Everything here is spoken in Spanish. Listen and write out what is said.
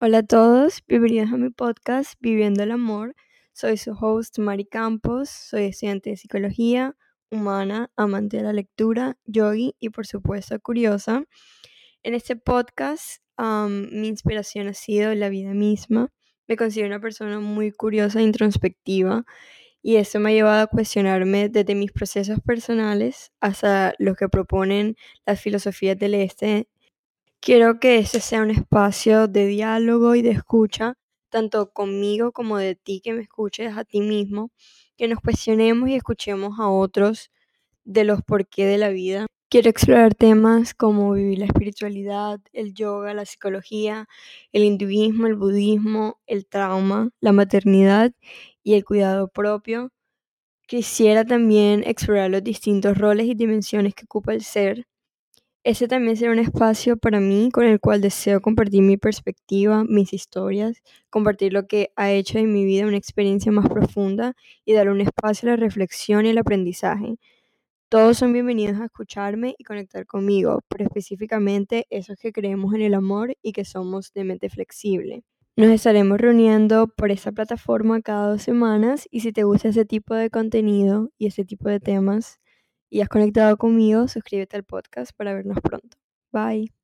Hola a todos, bienvenidos a mi podcast Viviendo el Amor. Soy su host Mari Campos, soy estudiante de psicología humana, amante de la lectura, yogi y por supuesto curiosa. En este podcast mi inspiración ha sido la vida misma. Me considero una persona muy curiosa e introspectiva y eso me ha llevado a cuestionarme desde mis procesos personales hasta los que proponen las filosofías del este Quiero que este sea un espacio de diálogo y de escucha, tanto conmigo como de ti que me escuches a ti mismo, que nos cuestionemos y escuchemos a otros de los por qué de la vida. Quiero explorar temas como vivir la espiritualidad, el yoga, la psicología, el hinduismo, el budismo, el trauma, la maternidad y el cuidado propio. Quisiera también explorar los distintos roles y dimensiones que ocupa el ser ese también será un espacio para mí con el cual deseo compartir mi perspectiva, mis historias, compartir lo que ha hecho en mi vida una experiencia más profunda y dar un espacio a la reflexión y el aprendizaje. Todos son bienvenidos a escucharme y conectar conmigo, pero específicamente esos que creemos en el amor y que somos de mente flexible. Nos estaremos reuniendo por esta plataforma cada dos semanas y si te gusta ese tipo de contenido y ese tipo de temas, y has conectado conmigo, suscríbete al podcast para vernos pronto. Bye.